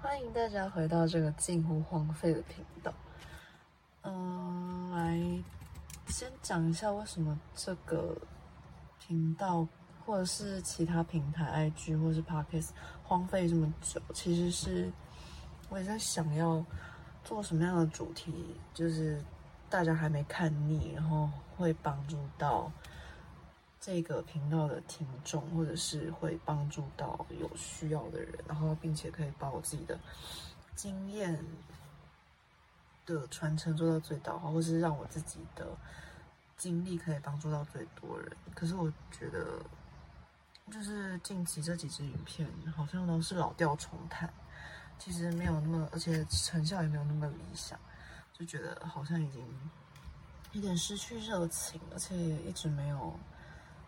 欢迎大家回到这个近乎荒废的频道。嗯，来先讲一下为什么这个频道或者是其他平台 IG 或是 Podcast 荒废这么久，其实是我也在想要做什么样的主题，就是大家还没看腻，然后会帮助到。这个频道的听众，或者是会帮助到有需要的人，然后并且可以把我自己的经验的传承做到最大化，或是让我自己的经历可以帮助到最多人。可是我觉得，就是近期这几支影片好像都是老调重弹，其实没有那么，而且成效也没有那么理想，就觉得好像已经有点失去热情，而且一直没有。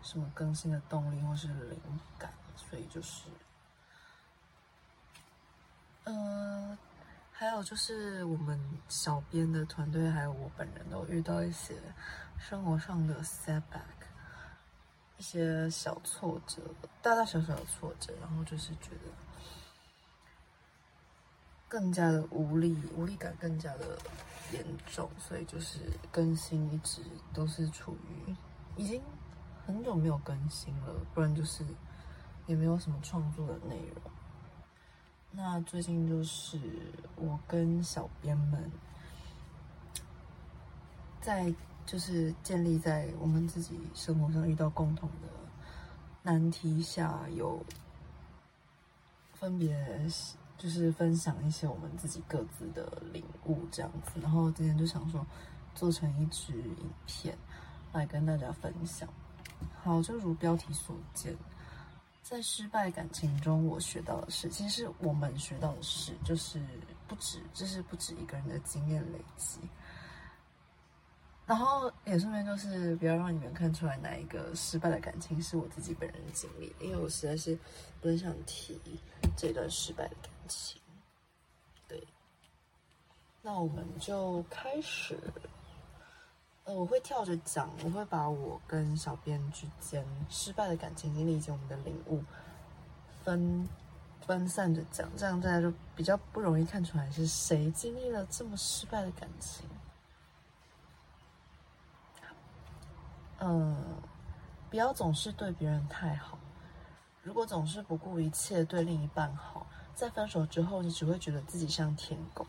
什么更新的动力或是灵感，所以就是，呃，还有就是我们小编的团队还有我本人都遇到一些生活上的 setback，一些小挫折，大大小小的挫折，然后就是觉得更加的无力，无力感更加的严重，所以就是更新一直都是处于已经。很久没有更新了，不然就是也没有什么创作的内容。那最近就是我跟小编们在就是建立在我们自己生活上遇到共同的难题下，有分别就是分享一些我们自己各自的领悟这样子。然后今天就想说做成一支影片来跟大家分享。好，就如标题所见，在失败感情中，我学到的是，其实我们学到的是，就是不止，这是不止一个人的经验累积。然后也顺便就是，不要让你们看出来哪一个失败的感情是我自己本人经历，因为我实在是不想提这段失败的感情。对，那我们就开始。我会跳着讲，我会把我跟小编之间失败的感情经历以及我们的领悟分分散着讲，这样大家就比较不容易看出来是谁经历了这么失败的感情。嗯，不要总是对别人太好，如果总是不顾一切对另一半好，在分手之后，你只会觉得自己像舔狗。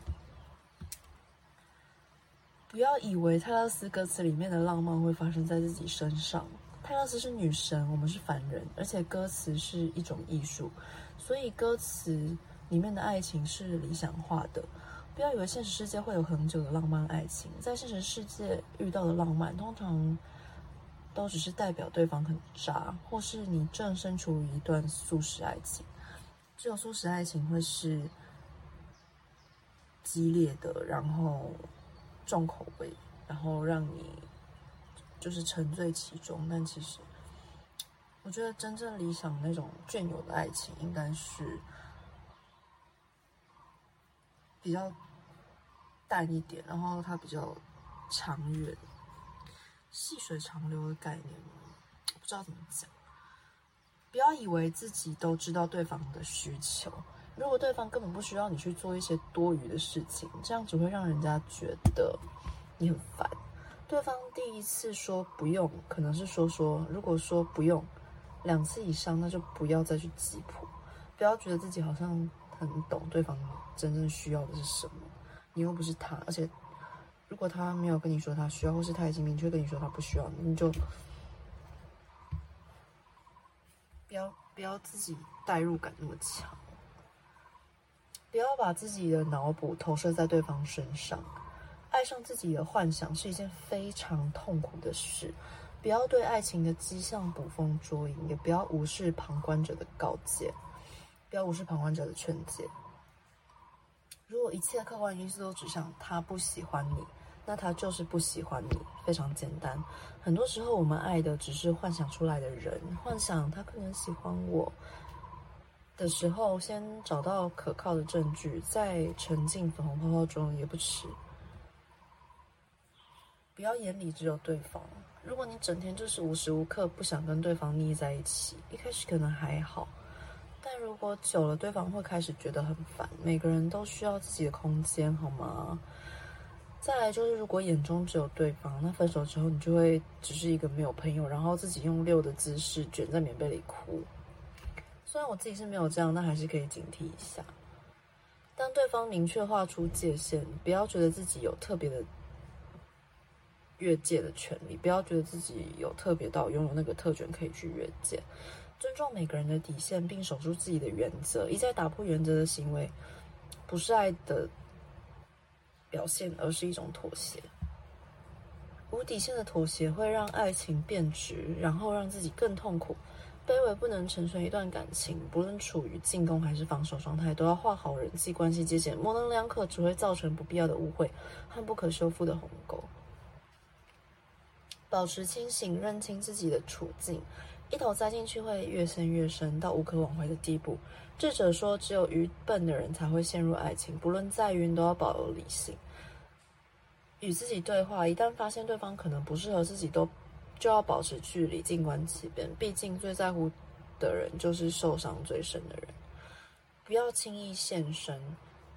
不要以为泰勒斯歌词里面的浪漫会发生在自己身上。泰勒斯是女神，我们是凡人，而且歌词是一种艺术，所以歌词里面的爱情是理想化的。不要以为现实世界会有很久的浪漫爱情，在现实世界遇到的浪漫，通常都只是代表对方很渣，或是你正身处于一段速食爱情。只有速食爱情会是激烈的，然后。重口味，然后让你就是沉醉其中。但其实，我觉得真正理想那种隽永的爱情，应该是比较淡一点，然后它比较长远、细水长流的概念。不知道怎么讲。不要以为自己都知道对方的需求。如果对方根本不需要你去做一些多余的事情，这样只会让人家觉得你很烦。对方第一次说不用，可能是说说，如果说不用两次以上，那就不要再去急迫。不要觉得自己好像很懂对方真正需要的是什么，你又不是他。而且，如果他没有跟你说他需要，或是他已经明确跟你说他不需要，你就不要不要自己代入感那么强。不要把自己的脑补投射在对方身上，爱上自己的幻想是一件非常痛苦的事。不要对爱情的迹象捕风捉影，也不要无视旁观者的告诫，不要无视旁观者的劝诫。如果一切客观因素都指向他不喜欢你，那他就是不喜欢你，非常简单。很多时候，我们爱的只是幻想出来的人，幻想他可能喜欢我。的时候，先找到可靠的证据，再沉浸粉红泡泡中也不迟。不要眼里只有对方。如果你整天就是无时无刻不想跟对方腻在一起，一开始可能还好，但如果久了，对方会开始觉得很烦。每个人都需要自己的空间，好吗？再来就是，如果眼中只有对方，那分手之后你就会只是一个没有朋友，然后自己用六的姿势卷在棉被里哭。虽然我自己是没有这样，但还是可以警惕一下。当对方明确画出界限，不要觉得自己有特别的越界的权利，不要觉得自己有特别到拥有那个特权可以去越界。尊重每个人的底线，并守住自己的原则。一再打破原则的行为，不是爱的表现，而是一种妥协。无底线的妥协会让爱情变质，然后让自己更痛苦。卑微不能成全一段感情，不论处于进攻还是防守状态，都要画好人际关系界限。模棱两可只会造成不必要的误会和不可修复的鸿沟。保持清醒，认清自己的处境。一头栽进去会越陷越深，到无可挽回的地步。智者说，只有愚笨的人才会陷入爱情。不论再晕，都要保有理性，与自己对话。一旦发现对方可能不适合自己，都就要保持距离，静观其变。毕竟最在乎的人就是受伤最深的人。不要轻易现身。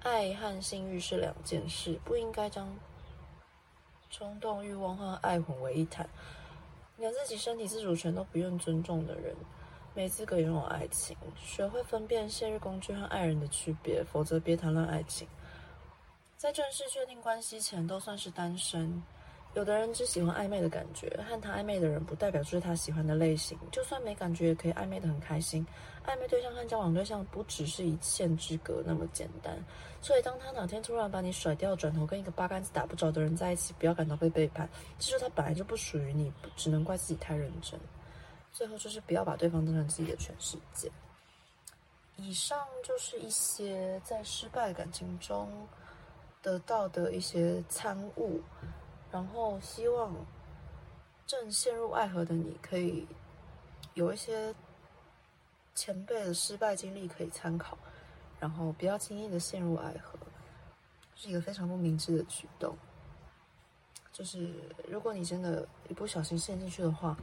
爱和性欲是两件事，不应该将冲动、欲望和爱混为一谈。连自己身体自主权都不愿尊重的人，没资格拥有爱情。学会分辨现日工具和爱人的区别，否则别谈论爱情。在正式确定关系前，都算是单身。有的人只喜欢暧昧的感觉，和他暧昧的人不代表就是他喜欢的类型。就算没感觉，也可以暧昧的很开心。暧昧对象和交往对象不只是一线之隔那么简单。所以，当他哪天突然把你甩掉，转头跟一个八竿子打不着的人在一起，不要感到被背叛。记住，他本来就不属于你，只能怪自己太认真。最后就是不要把对方当成自己的全世界。以上就是一些在失败感情中得到的一些参悟。然后希望正陷入爱河的你可以有一些前辈的失败经历可以参考，然后不要轻易的陷入爱河，是一个非常不明智的举动。就是如果你真的一不小心陷进去的话，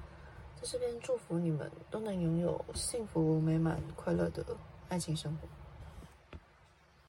在这边祝福你们都能拥有幸福美满快乐的爱情生活。